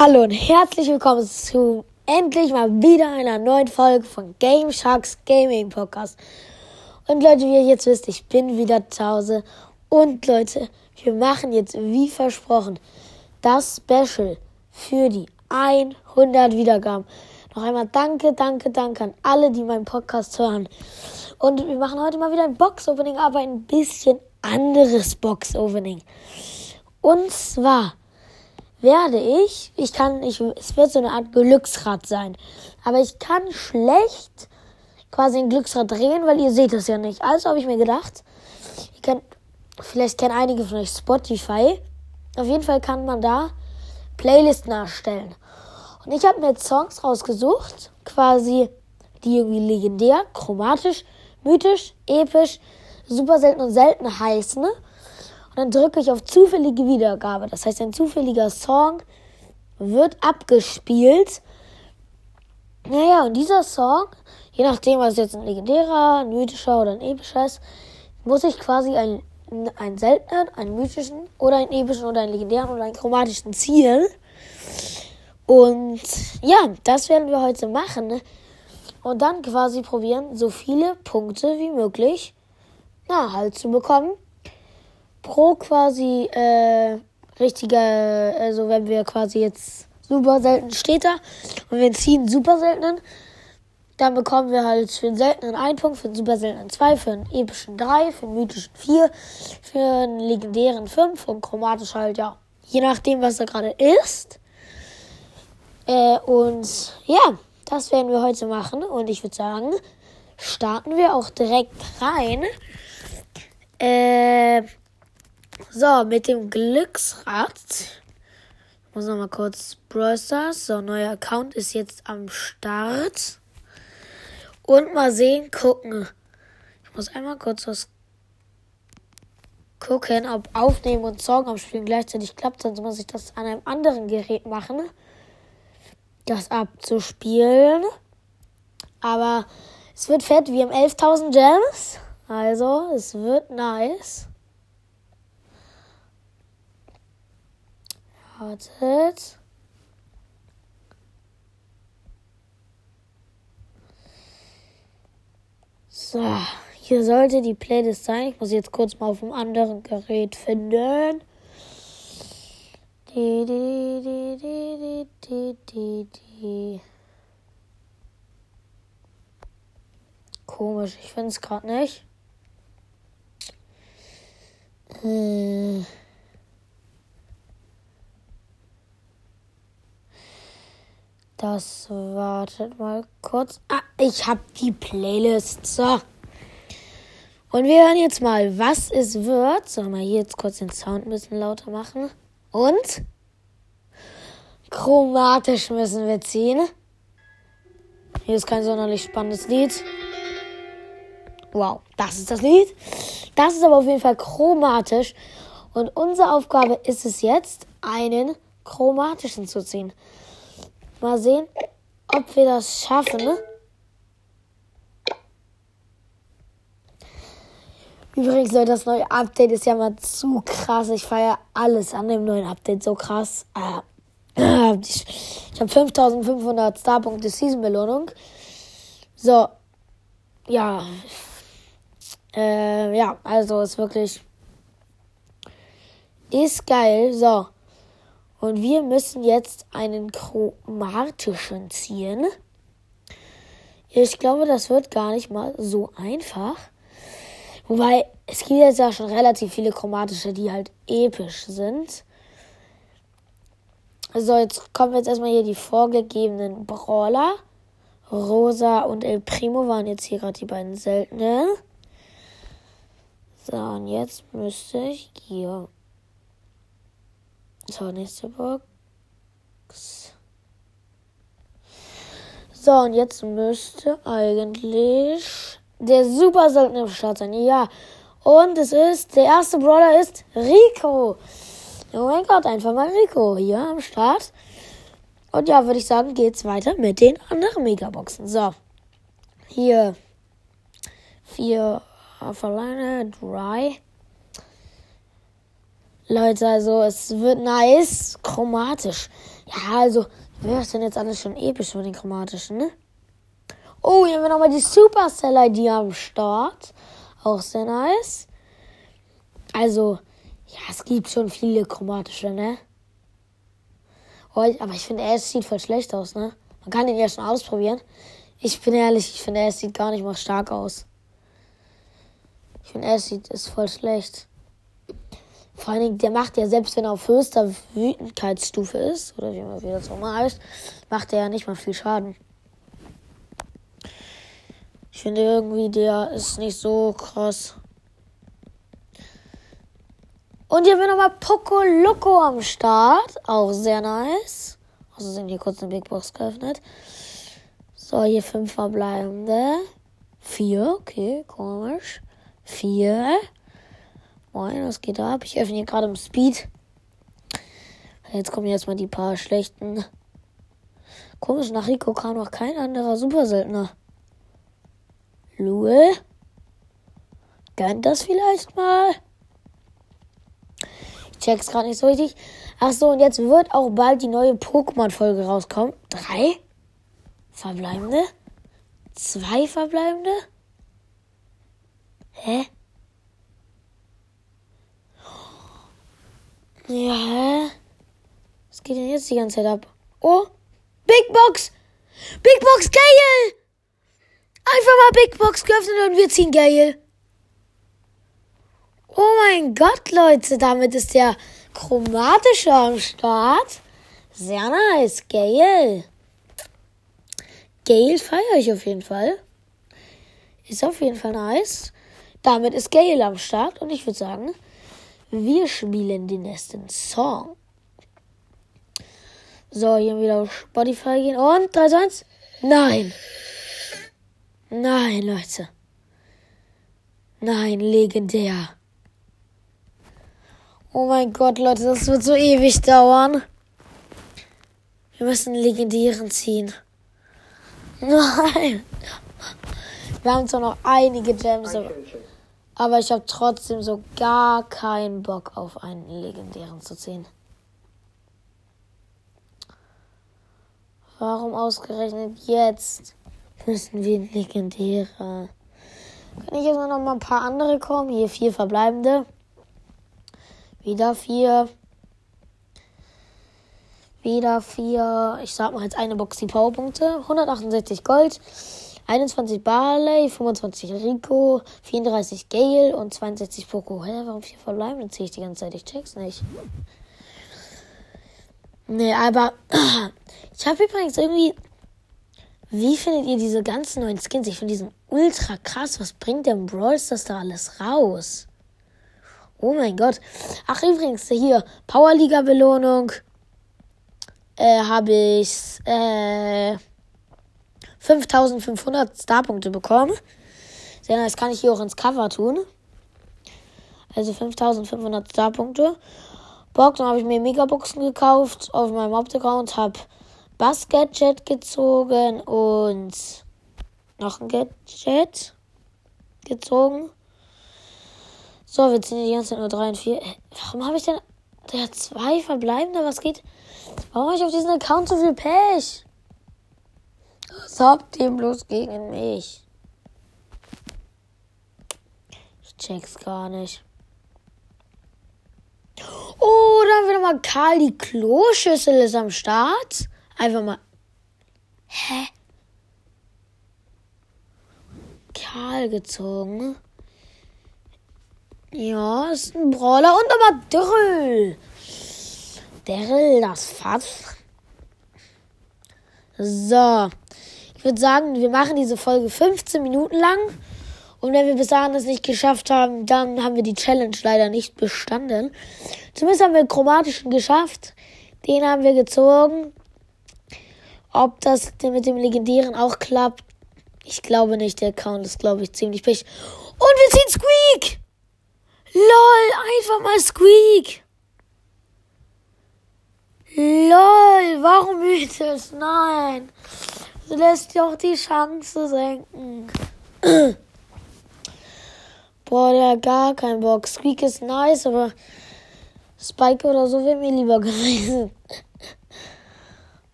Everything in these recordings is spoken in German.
Hallo und herzlich willkommen zu endlich mal wieder einer neuen Folge von Game Sharks Gaming Podcast. Und Leute, wie ihr jetzt wisst, ich bin wieder zu Hause. Und Leute, wir machen jetzt wie versprochen das Special für die 100 Wiedergaben. Noch einmal danke, danke, danke an alle, die meinen Podcast hören. Und wir machen heute mal wieder ein Box-Opening, aber ein bisschen anderes Box-Opening. Und zwar werde ich, ich kann, ich, es wird so eine Art Glücksrad sein. Aber ich kann schlecht quasi ein Glücksrad drehen, weil ihr seht es ja nicht. Also habe ich mir gedacht, ihr kennt, vielleicht kennen einige von euch Spotify. Auf jeden Fall kann man da Playlisten erstellen. Und ich habe mir Songs rausgesucht, quasi die irgendwie legendär, chromatisch, mythisch, episch, super selten und selten heißen. Und dann drücke ich auf zufällige Wiedergabe. Das heißt, ein zufälliger Song wird abgespielt. Naja, und dieser Song, je nachdem, was jetzt ein legendärer, ein mythischer oder ein epischer ist, muss ich quasi einen, einen seltenen, einen mythischen oder einen epischen oder einen legendären oder einen chromatischen ziehen. Und ja, das werden wir heute machen. Und dann quasi probieren, so viele Punkte wie möglich na, halt zu bekommen. Pro quasi äh, richtiger, also wenn wir quasi jetzt super selten steht da und wir ziehen super seltenen, dann bekommen wir halt für den seltenen einen Punkt, für den super seltenen zwei, für den epischen drei, für den mythischen vier, für den legendären fünf und chromatisch halt ja, je nachdem was da gerade ist. Äh, und ja, das werden wir heute machen. Und ich würde sagen, starten wir auch direkt rein. Äh, so, mit dem Glücksrad. Ich muss noch mal kurz Brawl Stars. So, neuer Account ist jetzt am Start. Und mal sehen, gucken. Ich muss einmal kurz was gucken, ob Aufnehmen und Song abspielen gleichzeitig klappt. Sonst muss ich das an einem anderen Gerät machen das abzuspielen. Aber es wird fett. Wir haben 11.000 Gems. Also, es wird nice. Wartet. So, hier sollte die Playlist sein. Ich muss jetzt kurz mal auf dem anderen Gerät finden. Die, die, die, die, die, die, die. Komisch, ich finde es gerade nicht. Äh. Das wartet mal kurz. Ah, ich habe die Playlist. So. Und wir hören jetzt mal, was es wird. Sollen wir hier jetzt kurz den Sound ein bisschen lauter machen? Und chromatisch müssen wir ziehen. Hier ist kein sonderlich spannendes Lied. Wow, das ist das Lied. Das ist aber auf jeden Fall chromatisch. Und unsere Aufgabe ist es jetzt, einen chromatischen zu ziehen. Mal sehen, ob wir das schaffen. Übrigens, Leute, das neue Update ist ja mal zu krass. Ich feiere alles an dem neuen Update so krass. Äh, ich ich habe 5500 Starpunkte Season-Belohnung. So. Ja. Äh, ja, also ist wirklich. Ist geil. So. Und wir müssen jetzt einen chromatischen ziehen. Ich glaube, das wird gar nicht mal so einfach. Wobei, es gibt jetzt ja schon relativ viele chromatische, die halt episch sind. So, jetzt kommen jetzt erstmal hier die vorgegebenen Brawler. Rosa und El Primo waren jetzt hier gerade die beiden seltenen. So, und jetzt müsste ich hier. So, nächste Box. So, und jetzt müsste eigentlich der super seltene im Start sein. Ja. Und es ist, der erste Brawler ist Rico. Oh mein Gott, einfach mal Rico hier am Start. Und ja, würde ich sagen, geht's weiter mit den anderen Megaboxen. So. Hier. Vier auf alleine. Drei. Leute, also es wird nice. Chromatisch. Ja, also, wer ist denn jetzt alles schon episch mit den chromatischen, ne? Oh, hier haben wir nochmal die Supercell-ID am Start. Auch sehr nice. Also, ja, es gibt schon viele chromatische, ne? Oh, aber ich finde, er sieht voll schlecht aus, ne? Man kann ihn ja schon ausprobieren. Ich bin ehrlich, ich finde, er sieht gar nicht mal stark aus. Ich finde, er sieht ist voll schlecht. Vor allen Dingen, der macht ja, selbst wenn er auf höchster Wütendkeitsstufe ist, oder wie man wieder so mal heißt, macht er ja nicht mal viel Schaden. Ich finde irgendwie, der ist nicht so krass. Und hier wir nochmal Poco Loco am Start. Auch sehr nice. Also sind hier kurz eine Big Box geöffnet. So, hier fünf verbleibende. Vier, okay, komisch. Vier. Moin, was geht ab? Ich öffne hier gerade im Speed. Jetzt kommen jetzt mal die paar schlechten. Komisch, nach Rico kam noch kein anderer Super Seltener. Lul? Gönnt das vielleicht mal? Ich check's gerade nicht so richtig. Ach so, und jetzt wird auch bald die neue Pokémon-Folge rauskommen. Drei verbleibende? Zwei verbleibende? Hä? Ja, hä? Was geht denn jetzt die ganze Zeit ab? Oh, Big Box! Big Box Gale! Einfach mal Big Box geöffnet und wir ziehen Gale. Oh mein Gott, Leute, damit ist der chromatische am Start. Sehr nice, Gale. Gale feiere ich auf jeden Fall. Ist auf jeden Fall nice. Damit ist Gale am Start und ich würde sagen, wir spielen den nächsten Song. So, hier wieder auf Spotify gehen und 3, 2, 1. Nein! Nein, Leute. Nein, legendär. Oh mein Gott, Leute, das wird so ewig dauern. Wir müssen legendären ziehen. Nein. Wir haben zwar noch einige Gems, aber ich habe trotzdem so gar keinen Bock auf einen legendären zu ziehen. Warum ausgerechnet jetzt? müssen wir legendäre. Kann ich jetzt noch mal ein paar andere kommen? Hier vier verbleibende. Wieder vier. Wieder vier. Ich sag mal jetzt eine Box die Powerpunkte. 168 Gold. 21 Barley, 25 Rico, 34 Gale und 62 Poco. Hä, warum vier verbleibende ziehe ich die ganze Zeit? Ich check's nicht. Nee, aber ich habe übrigens irgendwie wie findet ihr diese ganzen neuen Skins? Ich finde diesen ultra krass. Was bringt der Brawl Stars da alles raus? Oh mein Gott. Ach, übrigens, hier, Powerliga-Belohnung. Äh, habe ich äh, 5500 Starpunkte bekommen. Sehr nice, kann ich hier auch ins Cover tun. Also 5500 Starpunkte. Boxen habe ich mir Megaboxen gekauft auf meinem Hauptaccount, habe Bass Gadget gezogen und noch ein Gadget gezogen. So, wir ziehen die ganze Zeit nur 3 und 4. Warum habe ich denn der zwei verbleibende? Was geht? Warum habe ich auf diesem Account so viel Pech? Was habt ihr bloß gegen mich? Ich check's gar nicht. Oh, dann wieder mal Karl die Kloschüssel ist am Start. Einfach mal. Hä? Karl gezogen. Ja, ist ein Brawler und aber Dürrel. Daryl, das Fass. So. Ich würde sagen, wir machen diese Folge 15 Minuten lang. Und wenn wir bis dahin das nicht geschafft haben, dann haben wir die Challenge leider nicht bestanden. Zumindest haben wir chromatischen geschafft. Den haben wir gezogen. Ob das mit dem Legendären auch klappt, ich glaube nicht. Der Account ist, glaube ich, ziemlich pech. Und wir ziehen Squeak! LOL, einfach mal Squeak! LOL, warum mythisch? Nein! Du lässt auch die Chance senken. Boah, der hat gar keinen Bock. Squeak ist nice, aber Spike oder so wäre mir lieber gewesen.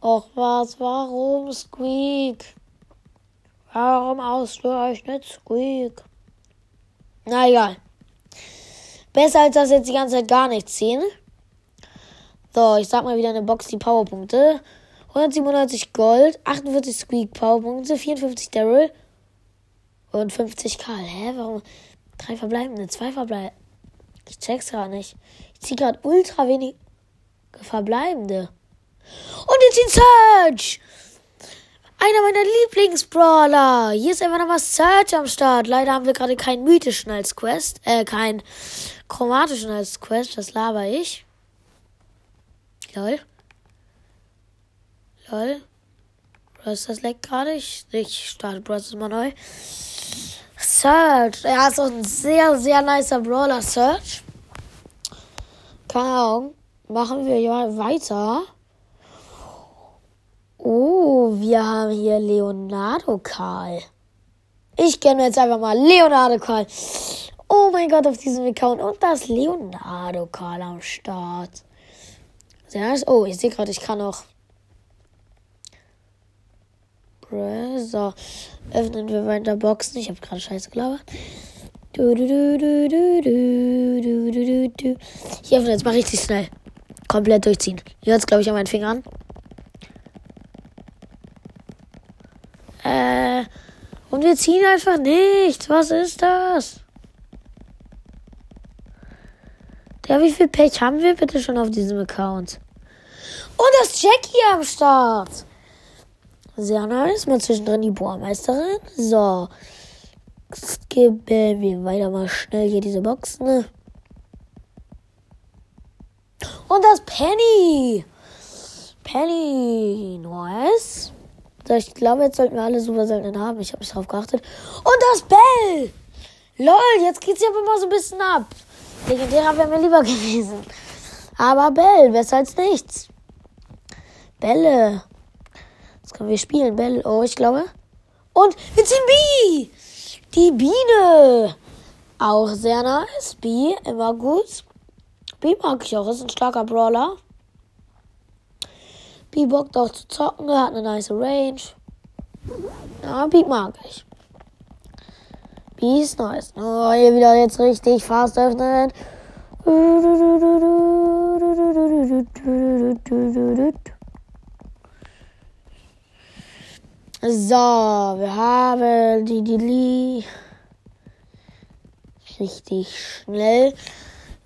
Och was, warum Squeak? Warum ausgerechnet Squeak? Na egal. Besser als das jetzt die ganze Zeit gar nichts ziehen. So, ich sag mal wieder eine Box die Powerpunkte. 197 Gold, 48 Squeak Powerpunkte, 54 Daryl und 50 Karl. Hä, warum? Drei verbleibende, zwei verbleibende. Ich check's gerade nicht. Ich zieh gerade ultra wenig verbleibende. Und jetzt den Search! Einer meiner Lieblingsbrawler. Hier ist einfach nochmal Search am Start. Leider haben wir gerade keinen mythischen als Quest. Äh, keinen chromatischen als Quest. Das laber ich. Lol. Lol. Ist das Leck gerade? Ich, ich starte Bros. mal neu. Search. Er ist auch ein sehr, sehr nicer Brawler. Search. Keine Ahnung. Machen wir ja weiter. Oh, wir haben hier Leonardo Karl. Ich kenne jetzt einfach mal Leonardo Karl. Oh mein Gott, auf diesem Account. Und das Leonardo Karl am Start. Sehr nice. Oh, ich sehe gerade, ich kann noch. So, öffnen wir weiter Boxen. Ich habe gerade Scheiße gelabert. Du, du, du, du, du, du, du, du, du. Ich öffne jetzt mal richtig schnell. Komplett durchziehen. Ihr hört glaube ich, an meinen Fingern. Äh, und wir ziehen einfach nichts. Was ist das? Ja, wie viel Pech haben wir bitte schon auf diesem Account? Und das Jackie am Start. Sehr nice. Mal zwischendrin die Bohrmeisterin. So. Skippen wir weiter mal schnell hier diese Boxen. Und das Penny. Penny. Nice. So, ich glaube, jetzt sollten wir alle super seltenen haben. Ich habe nicht drauf geachtet. Und das Bell! Lol, jetzt geht's ja immer so ein bisschen ab. Legendärer wäre mir lieber gewesen. Aber Bell, besser als nichts. Bälle. Können wir spielen. Bell. Oh, ich glaube. Und wir ziehen B! Die Biene. Auch sehr nice. B, immer gut. B mag ich auch. Ist ein starker Brawler. B bockt auch zu zocken, er hat eine nice Range. Ja, B mag ich. B ist nice. Oh, hier wieder jetzt richtig fast öffnen. So, wir haben die Dili. Richtig schnell.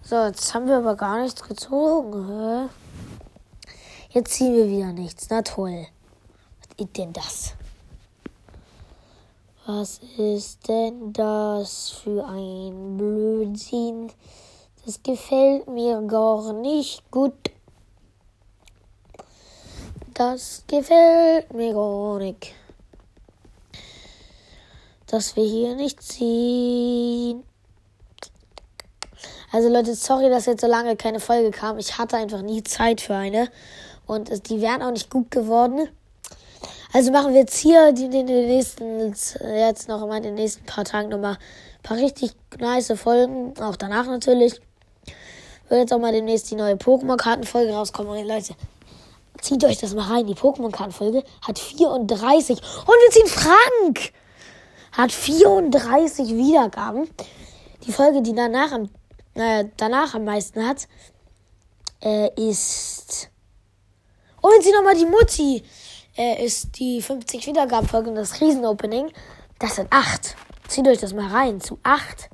So, jetzt haben wir aber gar nichts gezogen. Jetzt ziehen wir wieder nichts. Na toll. Was ist denn das? Was ist denn das für ein Blödsinn? Das gefällt mir gar nicht gut. Das gefällt mir gar nicht. Dass wir hier nicht ziehen. Also Leute, sorry, dass jetzt so lange keine Folge kam. Ich hatte einfach nie Zeit für eine. Und die wären auch nicht gut geworden. Also machen wir jetzt hier die, die, die nächsten, jetzt noch mal in den nächsten paar Tagen nochmal ein paar richtig nice Folgen. Auch danach natürlich. Wird jetzt auch mal demnächst die neue Pokémon-Kartenfolge rauskommen. Und Leute, zieht euch das mal rein. Die Pokémon-Kartenfolge hat 34. Und wir ziehen Frank! Hat 34 Wiedergaben. Die Folge, die danach am, äh, danach am meisten hat, äh, ist und jetzt nochmal die Mutti. Äh, ist die 50 Wiedergabenfolge und das Riesenopening. Das sind 8. Zieht euch das mal rein. Zu 8.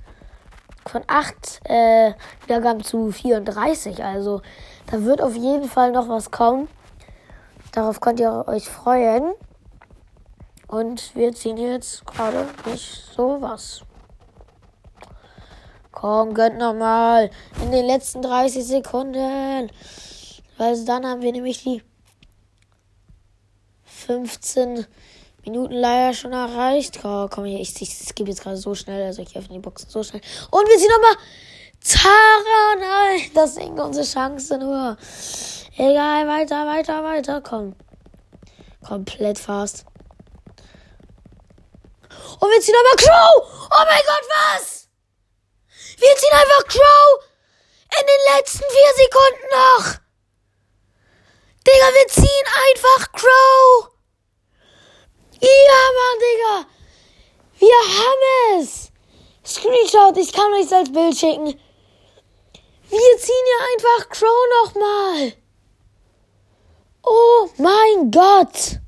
Von 8 äh, Wiedergaben zu 34. Also da wird auf jeden Fall noch was kommen. Darauf könnt ihr euch freuen. Und wir ziehen jetzt gerade nicht so was. Komm, gönnt nochmal. In den letzten 30 Sekunden. Weil dann haben wir nämlich die 15 Minuten leider schon erreicht. Oh, komm hier, ich, ich, gebe jetzt gerade so schnell, also ich öffne die Boxen so schnell. Und wir ziehen nochmal Tara, nein, das sind unsere Chancen nur. Egal, weiter, weiter, weiter, komm. Komplett fast. Und wir ziehen aber Crow! Oh mein Gott, was? Wir ziehen einfach Crow! In den letzten vier Sekunden noch! Digga, wir ziehen einfach Crow. Ja, Mann, Digga. Wir haben es. Screenshot, ich kann euch als Bild schicken. Wir ziehen ja einfach Crow nochmal. Oh mein Gott.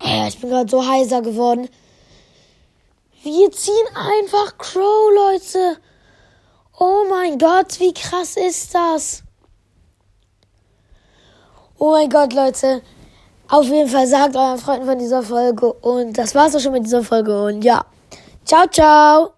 Ich bin gerade so heiser geworden. Wir ziehen einfach Crow, Leute. Oh mein Gott, wie krass ist das? Oh mein Gott, Leute. Auf jeden Fall sagt euren Freunden von dieser Folge. Und das war's auch schon mit dieser Folge. Und ja. Ciao, ciao.